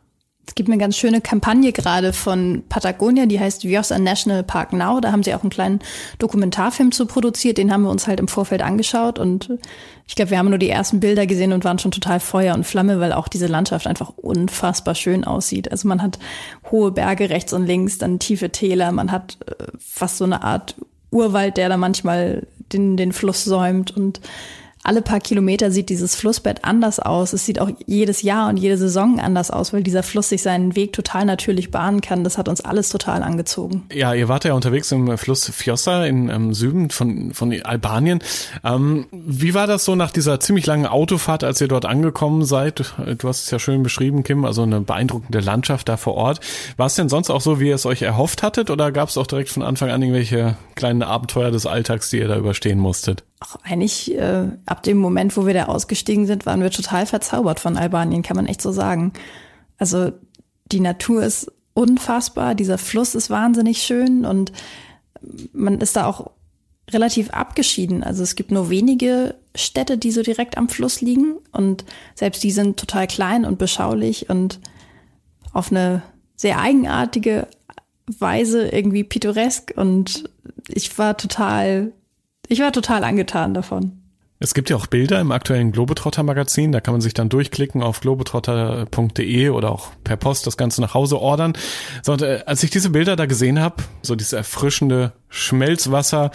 [SPEAKER 1] Es gibt eine ganz schöne Kampagne gerade von Patagonia, die heißt Vjosa National Park Now. Da haben sie auch einen kleinen Dokumentarfilm zu produziert. Den haben wir uns halt im Vorfeld angeschaut und ich glaube, wir haben nur die ersten Bilder gesehen und waren schon total Feuer und Flamme, weil auch diese Landschaft einfach unfassbar schön aussieht. Also man hat hohe Berge rechts und links, dann tiefe Täler, man hat äh, fast so eine Art Urwald, der da manchmal den, den Fluss säumt und alle paar Kilometer sieht dieses Flussbett anders aus. Es sieht auch jedes Jahr und jede Saison anders aus, weil dieser Fluss sich seinen Weg total natürlich bahnen kann. Das hat uns alles total angezogen.
[SPEAKER 3] Ja, ihr wart ja unterwegs im Fluss Fjossa im ähm, Süden von, von Albanien. Ähm, wie war das so nach dieser ziemlich langen Autofahrt, als ihr dort angekommen seid? Du hast es ja schön beschrieben, Kim, also eine beeindruckende Landschaft da vor Ort. War es denn sonst auch so, wie ihr es euch erhofft hattet oder gab es auch direkt von Anfang an irgendwelche kleinen Abenteuer des Alltags, die ihr da überstehen musstet?
[SPEAKER 1] Ach, eigentlich äh, ab dem Moment, wo wir da ausgestiegen sind, waren wir total verzaubert von Albanien, kann man echt so sagen. Also die Natur ist unfassbar, dieser Fluss ist wahnsinnig schön und man ist da auch relativ abgeschieden. Also es gibt nur wenige Städte, die so direkt am Fluss liegen und selbst die sind total klein und beschaulich und auf eine sehr eigenartige Weise irgendwie pittoresk und ich war total ich war total angetan davon.
[SPEAKER 3] Es gibt ja auch Bilder im aktuellen Globetrotter Magazin, da kann man sich dann durchklicken auf globetrotter.de oder auch per Post das Ganze nach Hause ordern. So, und, äh, als ich diese Bilder da gesehen habe, so dieses erfrischende Schmelzwasser,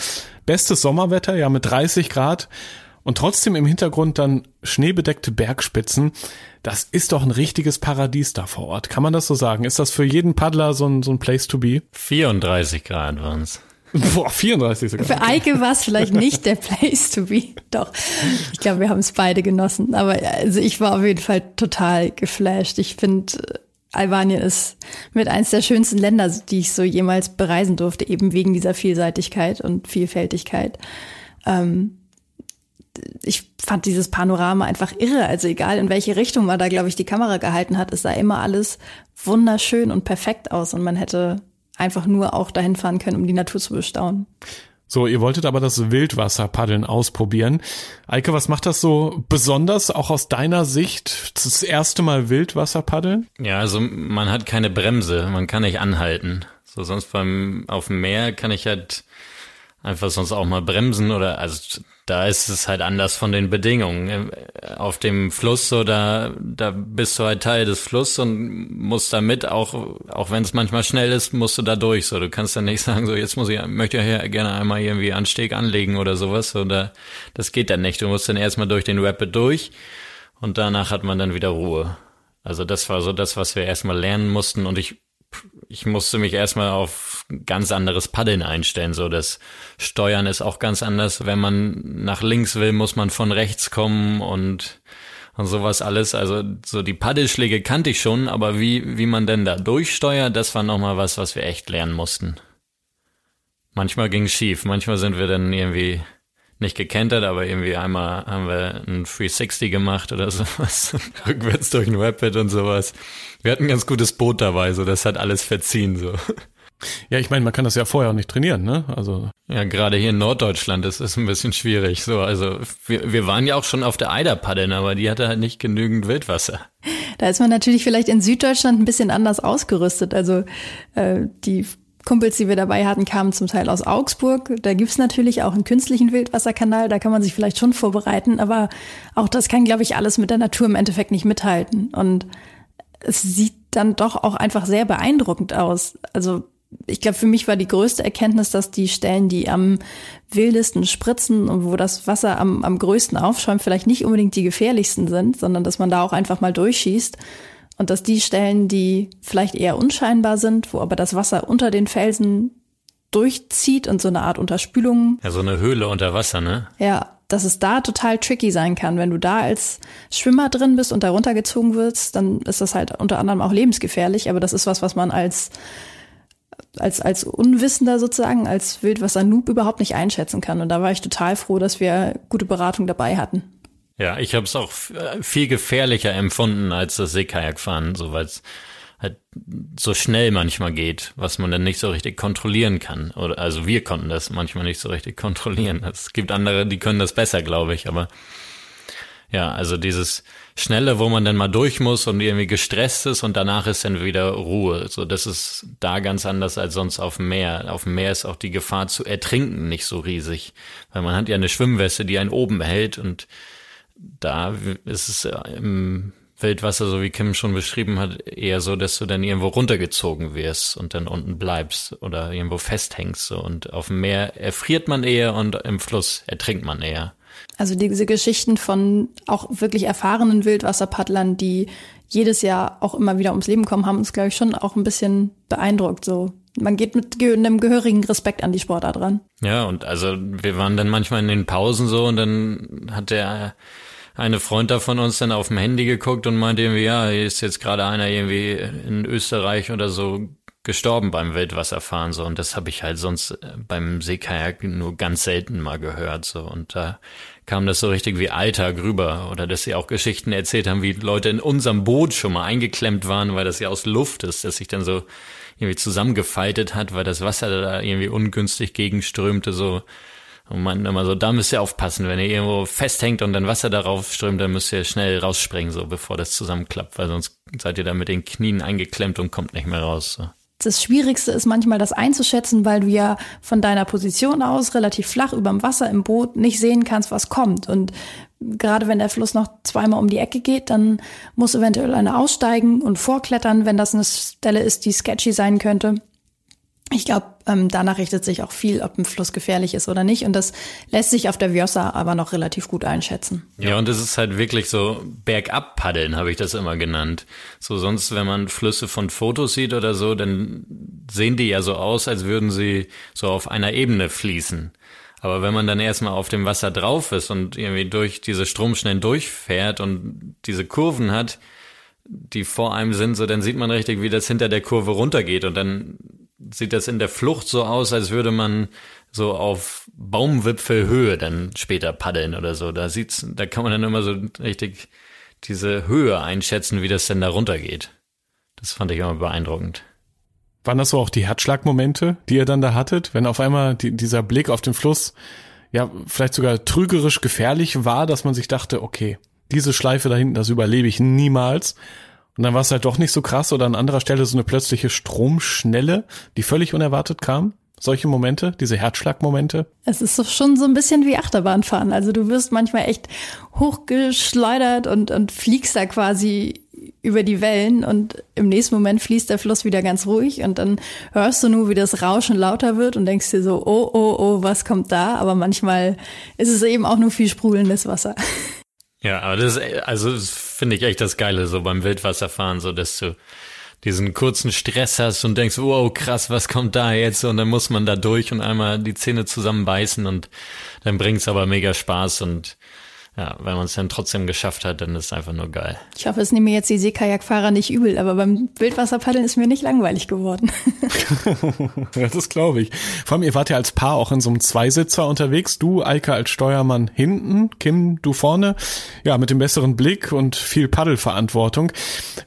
[SPEAKER 3] bestes Sommerwetter, ja mit 30 Grad und trotzdem im Hintergrund dann schneebedeckte Bergspitzen, das ist doch ein richtiges Paradies da vor Ort. Kann man das so sagen? Ist das für jeden Paddler so ein, so ein Place to be?
[SPEAKER 2] 34 Grad waren's.
[SPEAKER 3] Boah, 34 sogar.
[SPEAKER 1] Für Eike war es vielleicht nicht der Place to be. Doch. Ich glaube, wir haben es beide genossen. Aber also ich war auf jeden Fall total geflasht. Ich finde, Albanien ist mit eins der schönsten Länder, die ich so jemals bereisen durfte, eben wegen dieser Vielseitigkeit und Vielfältigkeit. Ähm, ich fand dieses Panorama einfach irre. Also egal in welche Richtung man da, glaube ich, die Kamera gehalten hat, es sah immer alles wunderschön und perfekt aus und man hätte einfach nur auch dahin fahren können, um die Natur zu bestaunen.
[SPEAKER 3] So, ihr wolltet aber das Wildwasserpaddeln ausprobieren. Eike, was macht das so besonders, auch aus deiner Sicht, das erste Mal Wildwasserpaddeln?
[SPEAKER 2] Ja, also man hat keine Bremse, man kann nicht anhalten. So, sonst beim, auf dem Meer kann ich halt einfach sonst auch mal bremsen oder, also da ist es halt anders von den Bedingungen. Auf dem Fluss, so da, da bist du halt Teil des Flusses und musst da mit, auch, auch wenn es manchmal schnell ist, musst du da durch. So, du kannst dann nicht *laughs* sagen, so jetzt muss ich, möchte ich ja gerne einmal irgendwie Anstieg anlegen oder sowas. Oder das geht dann nicht. Du musst dann erstmal durch den Rapid durch und danach hat man dann wieder Ruhe. Also das war so das, was wir erstmal lernen mussten und ich ich musste mich erstmal auf ganz anderes Paddeln einstellen. So das Steuern ist auch ganz anders. Wenn man nach links will, muss man von rechts kommen und und sowas alles. Also so die Paddelschläge kannte ich schon, aber wie wie man denn da durchsteuert, das war nochmal was, was wir echt lernen mussten. Manchmal ging schief, manchmal sind wir dann irgendwie nicht gekentert, aber irgendwie einmal haben wir ein 360 gemacht oder *laughs* sowas. Rückwärts durch ein Rapid und sowas. Wir hatten ein ganz gutes Boot dabei, so das hat alles verziehen, so.
[SPEAKER 3] Ja, ich meine, man kann das ja vorher auch nicht trainieren, ne? Also.
[SPEAKER 2] Ja, gerade hier in Norddeutschland ist es ein bisschen schwierig. So, also wir, wir waren ja auch schon auf der Eider paddeln, aber die hatte halt nicht genügend Wildwasser.
[SPEAKER 1] Da ist man natürlich vielleicht in Süddeutschland ein bisschen anders ausgerüstet. Also äh, die Kumpels, die wir dabei hatten, kamen zum Teil aus Augsburg. Da gibt's natürlich auch einen künstlichen Wildwasserkanal, da kann man sich vielleicht schon vorbereiten, aber auch das kann, glaube ich, alles mit der Natur im Endeffekt nicht mithalten. Und es sieht dann doch auch einfach sehr beeindruckend aus. Also ich glaube, für mich war die größte Erkenntnis, dass die Stellen, die am wildesten spritzen und wo das Wasser am, am größten aufschäumt, vielleicht nicht unbedingt die gefährlichsten sind, sondern dass man da auch einfach mal durchschießt und dass die Stellen, die vielleicht eher unscheinbar sind, wo aber das Wasser unter den Felsen durchzieht und so eine Art Unterspülung.
[SPEAKER 2] Ja, so eine Höhle unter Wasser, ne?
[SPEAKER 1] Ja, dass es da total tricky sein kann. Wenn du da als Schwimmer drin bist und da runtergezogen wirst, dann ist das halt unter anderem auch lebensgefährlich. Aber das ist was, was man als als, als Unwissender sozusagen, als Wildwasser-Noob überhaupt nicht einschätzen kann. Und da war ich total froh, dass wir gute Beratung dabei hatten.
[SPEAKER 2] Ja, ich habe es auch viel gefährlicher empfunden als das Seekajakfahren, so weil es halt so schnell manchmal geht, was man dann nicht so richtig kontrollieren kann. Oder also wir konnten das manchmal nicht so richtig kontrollieren. Es gibt andere, die können das besser, glaube ich, aber Ja, also dieses Schnelle, wo man dann mal durch muss und irgendwie gestresst ist und danach ist dann wieder Ruhe. So, das ist da ganz anders als sonst auf dem Meer. Auf dem Meer ist auch die Gefahr zu ertrinken nicht so riesig, weil man hat ja eine Schwimmweste, die einen oben hält und da ist es im Wildwasser, so wie Kim schon beschrieben hat, eher so, dass du dann irgendwo runtergezogen wirst und dann unten bleibst oder irgendwo festhängst. So. Und auf dem Meer erfriert man eher und im Fluss ertrinkt man eher.
[SPEAKER 1] Also diese Geschichten von auch wirklich erfahrenen Wildwasserpaddlern, die jedes Jahr auch immer wieder ums Leben kommen, haben uns, glaube ich, schon auch ein bisschen beeindruckt. So, man geht mit einem gehörigen Respekt an die Sportart ran.
[SPEAKER 2] Ja, und also wir waren dann manchmal in den Pausen so und dann hat der eine Freund da von uns dann auf dem Handy geguckt und meinte irgendwie, ja, hier ist jetzt gerade einer irgendwie in Österreich oder so gestorben beim Wildwasserfahren so und das habe ich halt sonst äh, beim Seekajak nur ganz selten mal gehört so und da kam das so richtig wie Alltag rüber oder dass sie auch Geschichten erzählt haben, wie Leute in unserem Boot schon mal eingeklemmt waren, weil das ja aus Luft ist, dass sich dann so irgendwie zusammengefaltet hat, weil das Wasser da irgendwie ungünstig gegenströmte so und man immer so, da müsst ihr aufpassen, wenn ihr irgendwo festhängt und dann Wasser darauf strömt, dann müsst ihr schnell rausspringen, so bevor das zusammenklappt, weil sonst seid ihr da mit den Knien eingeklemmt und kommt nicht mehr raus. So.
[SPEAKER 1] Das Schwierigste ist manchmal das einzuschätzen, weil du ja von deiner Position aus relativ flach über dem Wasser im Boot nicht sehen kannst, was kommt. Und gerade wenn der Fluss noch zweimal um die Ecke geht, dann muss eventuell einer aussteigen und vorklettern, wenn das eine Stelle ist, die sketchy sein könnte. Ich glaube, ähm, danach richtet sich auch viel, ob ein Fluss gefährlich ist oder nicht. Und das lässt sich auf der Vjosa aber noch relativ gut einschätzen.
[SPEAKER 2] Ja, und es ist halt wirklich so bergab paddeln, habe ich das immer genannt. So sonst, wenn man Flüsse von Fotos sieht oder so, dann sehen die ja so aus, als würden sie so auf einer Ebene fließen. Aber wenn man dann erstmal auf dem Wasser drauf ist und irgendwie durch diese Stromschnellen durchfährt und diese Kurven hat, die vor einem sind, so dann sieht man richtig, wie das hinter der Kurve runtergeht und dann sieht das in der Flucht so aus, als würde man so auf Baumwipfelhöhe dann später paddeln oder so. Da sieht's, da kann man dann immer so richtig diese Höhe einschätzen, wie das denn da runtergeht. Das fand ich immer beeindruckend.
[SPEAKER 3] Waren das so auch die Herzschlagmomente, die ihr dann da hattet, wenn auf einmal die, dieser Blick auf den Fluss ja vielleicht sogar trügerisch gefährlich war, dass man sich dachte, okay, diese Schleife da hinten, das überlebe ich niemals. Und dann war es halt doch nicht so krass oder an anderer Stelle so eine plötzliche Stromschnelle, die völlig unerwartet kam. Solche Momente, diese Herzschlagmomente?
[SPEAKER 1] Es ist schon so ein bisschen wie Achterbahnfahren. Also du wirst manchmal echt hochgeschleudert und, und fliegst da quasi über die Wellen und im nächsten Moment fließt der Fluss wieder ganz ruhig und dann hörst du nur, wie das Rauschen lauter wird und denkst dir so, oh, oh, oh, was kommt da? Aber manchmal ist es eben auch nur viel sprudelndes Wasser. *laughs*
[SPEAKER 2] Ja, aber das ist, also finde ich echt das Geile so beim Wildwasserfahren, so dass du diesen kurzen Stress hast und denkst, wow, krass, was kommt da jetzt? Und dann muss man da durch und einmal die Zähne zusammenbeißen und dann bringt's aber mega Spaß und ja, wenn man es dann trotzdem geschafft hat, dann ist es einfach nur geil.
[SPEAKER 1] Ich hoffe, es nehmen mir jetzt die Seekajakfahrer nicht übel, aber beim Wildwasserpaddeln ist mir nicht langweilig geworden. *laughs*
[SPEAKER 3] ja, das glaube ich. Vor allem, ihr wart ja als Paar auch in so einem Zweisitzer unterwegs. Du, Eike, als Steuermann hinten, Kim, du vorne. Ja, mit dem besseren Blick und viel Paddelverantwortung.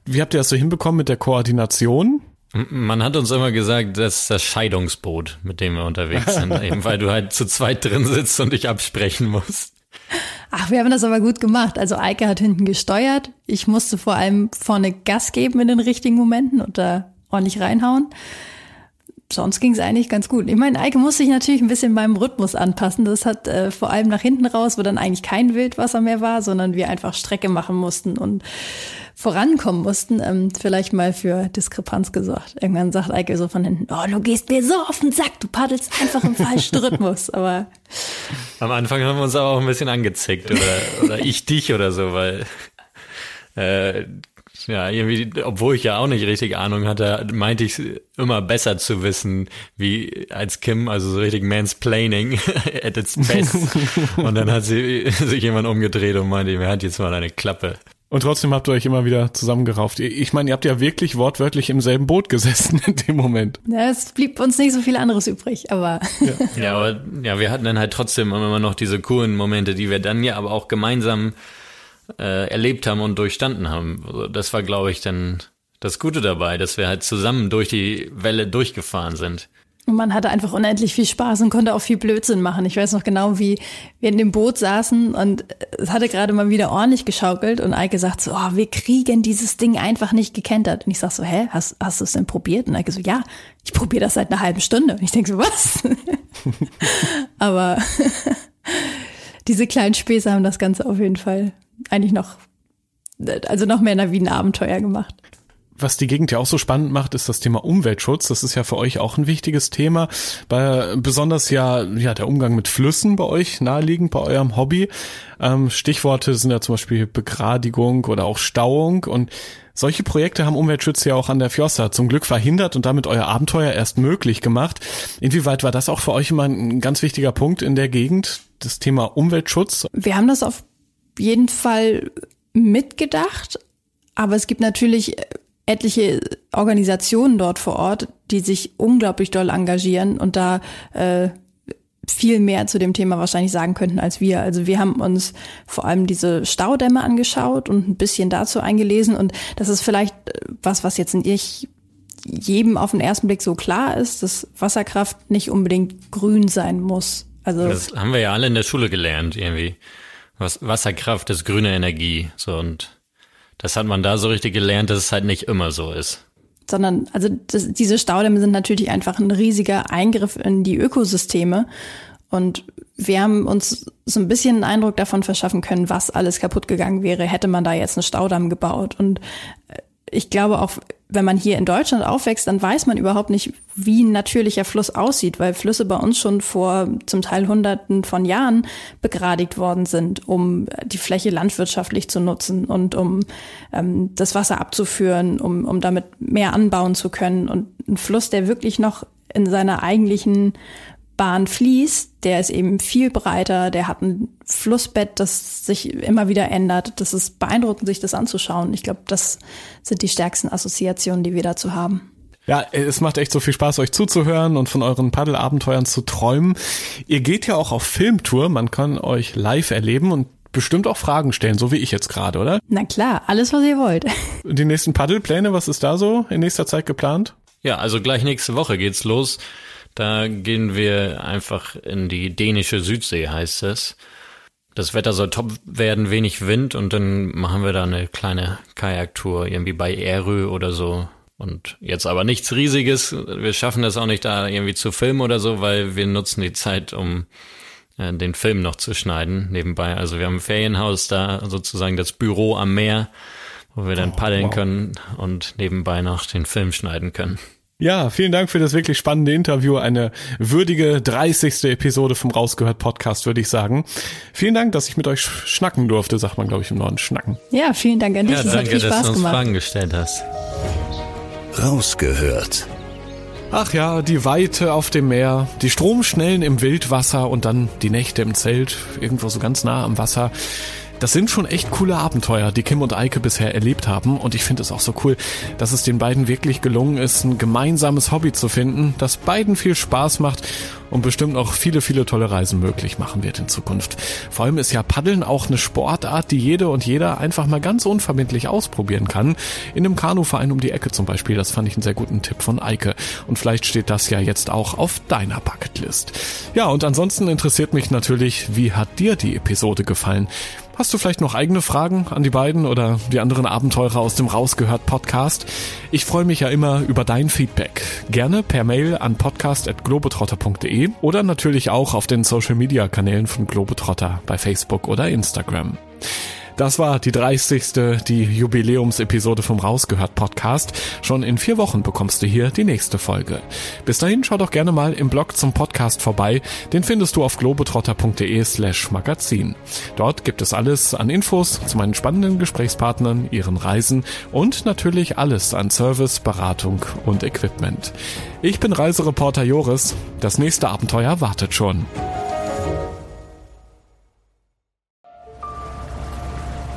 [SPEAKER 3] Wie habt ihr das so hinbekommen mit der Koordination?
[SPEAKER 2] Man hat uns immer gesagt, das ist das Scheidungsboot, mit dem wir unterwegs *laughs* sind, eben weil du halt zu zweit drin sitzt und dich absprechen musst.
[SPEAKER 1] Ach, wir haben das aber gut gemacht. Also Eike hat hinten gesteuert. Ich musste vor allem vorne Gas geben in den richtigen Momenten und da ordentlich reinhauen. Sonst ging es eigentlich ganz gut. Ich meine, Eike muss sich natürlich ein bisschen beim Rhythmus anpassen. Das hat äh, vor allem nach hinten raus, wo dann eigentlich kein Wildwasser mehr war, sondern wir einfach Strecke machen mussten und vorankommen mussten, ähm, vielleicht mal für Diskrepanz gesorgt. Irgendwann sagt Eike so von hinten, oh, du gehst mir so auf den Sack, du paddelst einfach im falschen Rhythmus. *laughs* Aber
[SPEAKER 2] am Anfang haben wir uns aber auch ein bisschen angezickt oder, oder ich dich oder so, weil äh, ja, irgendwie, obwohl ich ja auch nicht richtig Ahnung hatte, meinte ich immer besser zu wissen, wie als Kim, also so richtig Mansplaining *laughs* at its best. *laughs* Und dann hat sie sich jemand umgedreht und meinte, mir hat jetzt mal eine Klappe.
[SPEAKER 3] Und trotzdem habt ihr euch immer wieder zusammengerauft. Ich meine, ihr habt ja wirklich wortwörtlich im selben Boot gesessen *laughs* in dem Moment.
[SPEAKER 1] Ja, es blieb uns nicht so viel anderes übrig, aber.
[SPEAKER 2] Ja, ja aber ja, wir hatten dann halt trotzdem immer noch diese coolen Momente, die wir dann ja aber auch gemeinsam äh, erlebt haben und durchstanden haben. Also das war, glaube ich, dann das Gute dabei, dass wir halt zusammen durch die Welle durchgefahren sind.
[SPEAKER 1] Und man hatte einfach unendlich viel Spaß und konnte auch viel Blödsinn machen. Ich weiß noch genau, wie wir in dem Boot saßen und es hatte gerade mal wieder ordentlich geschaukelt und Eike sagt so, oh, wir kriegen dieses Ding einfach nicht gekentert. Und ich sag so, hä, hast, hast du es denn probiert? Und Eike so, ja, ich probiere das seit einer halben Stunde. Und ich denke so, was? *laughs* Aber *laughs* diese kleinen Späße haben das Ganze auf jeden Fall eigentlich noch, also noch mehr wie ein Abenteuer gemacht
[SPEAKER 3] was die Gegend ja auch so spannend macht, ist das Thema Umweltschutz. Das ist ja für euch auch ein wichtiges Thema. Bei, besonders ja, ja der Umgang mit Flüssen bei euch naheliegend, bei eurem Hobby. Ähm, Stichworte sind ja zum Beispiel Begradigung oder auch Stauung. Und solche Projekte haben Umweltschützer ja auch an der Fjossa zum Glück verhindert und damit euer Abenteuer erst möglich gemacht. Inwieweit war das auch für euch immer ein ganz wichtiger Punkt in der Gegend, das Thema Umweltschutz?
[SPEAKER 1] Wir haben das auf jeden Fall mitgedacht, aber es gibt natürlich etliche Organisationen dort vor Ort, die sich unglaublich doll engagieren und da äh, viel mehr zu dem Thema wahrscheinlich sagen könnten als wir. Also wir haben uns vor allem diese Staudämme angeschaut und ein bisschen dazu eingelesen und das ist vielleicht äh, was, was jetzt nicht jedem auf den ersten Blick so klar ist, dass Wasserkraft nicht unbedingt grün sein muss.
[SPEAKER 2] Also das haben wir ja alle in der Schule gelernt irgendwie. Was, Wasserkraft ist grüne Energie. So und das hat man da so richtig gelernt, dass es halt nicht immer so ist.
[SPEAKER 1] Sondern, also das, diese Staudämme sind natürlich einfach ein riesiger Eingriff in die Ökosysteme. Und wir haben uns so ein bisschen einen Eindruck davon verschaffen können, was alles kaputt gegangen wäre, hätte man da jetzt einen Staudamm gebaut. Und äh, ich glaube auch, wenn man hier in Deutschland aufwächst, dann weiß man überhaupt nicht, wie ein natürlicher Fluss aussieht, weil Flüsse bei uns schon vor zum Teil Hunderten von Jahren begradigt worden sind, um die Fläche landwirtschaftlich zu nutzen und um ähm, das Wasser abzuführen, um, um damit mehr anbauen zu können. Und ein Fluss, der wirklich noch in seiner eigentlichen Bahn fließt, der ist eben viel breiter, der hat ein Flussbett, das sich immer wieder ändert. Das ist beeindruckend, sich das anzuschauen. Ich glaube, das sind die stärksten Assoziationen, die wir dazu haben.
[SPEAKER 3] Ja, es macht echt so viel Spaß, euch zuzuhören und von euren Paddelabenteuern zu träumen. Ihr geht ja auch auf Filmtour, man kann euch live erleben und bestimmt auch Fragen stellen, so wie ich jetzt gerade, oder?
[SPEAKER 1] Na klar, alles, was ihr wollt.
[SPEAKER 3] Die nächsten Paddelpläne, was ist da so in nächster Zeit geplant?
[SPEAKER 2] Ja, also gleich nächste Woche geht's los. Da gehen wir einfach in die dänische Südsee, heißt es. Das Wetter soll top werden, wenig Wind und dann machen wir da eine kleine Kajaktour irgendwie bei Erö oder so. Und jetzt aber nichts Riesiges. Wir schaffen das auch nicht da irgendwie zu filmen oder so, weil wir nutzen die Zeit, um äh, den Film noch zu schneiden nebenbei. Also wir haben ein Ferienhaus da, sozusagen das Büro am Meer, wo wir dann oh, paddeln wow. können und nebenbei noch den Film schneiden können.
[SPEAKER 3] Ja, vielen Dank für das wirklich spannende Interview. Eine würdige 30. Episode vom Rausgehört Podcast, würde ich sagen. Vielen Dank, dass ich mit euch schnacken durfte, sagt man, glaube ich, im Norden schnacken.
[SPEAKER 1] Ja, vielen Dank an dich.
[SPEAKER 2] Ja,
[SPEAKER 1] das
[SPEAKER 2] danke,
[SPEAKER 1] hat viel
[SPEAKER 2] Spaß
[SPEAKER 1] dass du uns
[SPEAKER 2] gemacht. Fragen gestellt hast.
[SPEAKER 4] Rausgehört.
[SPEAKER 3] Ach ja, die Weite auf dem Meer, die Stromschnellen im Wildwasser und dann die Nächte im Zelt, irgendwo so ganz nah am Wasser. Das sind schon echt coole Abenteuer, die Kim und Eike bisher erlebt haben. Und ich finde es auch so cool, dass es den beiden wirklich gelungen ist, ein gemeinsames Hobby zu finden, das beiden viel Spaß macht und bestimmt auch viele, viele tolle Reisen möglich machen wird in Zukunft. Vor allem ist ja Paddeln auch eine Sportart, die jede und jeder einfach mal ganz unverbindlich ausprobieren kann. In einem Kanuverein um die Ecke zum Beispiel. Das fand ich einen sehr guten Tipp von Eike. Und vielleicht steht das ja jetzt auch auf deiner Bucketlist. Ja, und ansonsten interessiert mich natürlich, wie hat dir die Episode gefallen? Hast du vielleicht noch eigene Fragen an die beiden oder die anderen Abenteurer aus dem Rausgehört Podcast? Ich freue mich ja immer über dein Feedback. Gerne per Mail an podcast.globetrotter.de oder natürlich auch auf den Social Media Kanälen von Globetrotter bei Facebook oder Instagram. Das war die 30. die Jubiläumsepisode vom Rausgehört Podcast. Schon in vier Wochen bekommst du hier die nächste Folge. Bis dahin schau doch gerne mal im Blog zum Podcast vorbei. Den findest du auf globetrotter.de slash magazin. Dort gibt es alles an Infos zu meinen spannenden Gesprächspartnern, ihren Reisen und natürlich alles an Service, Beratung und Equipment. Ich bin Reisereporter Joris. Das nächste Abenteuer wartet schon.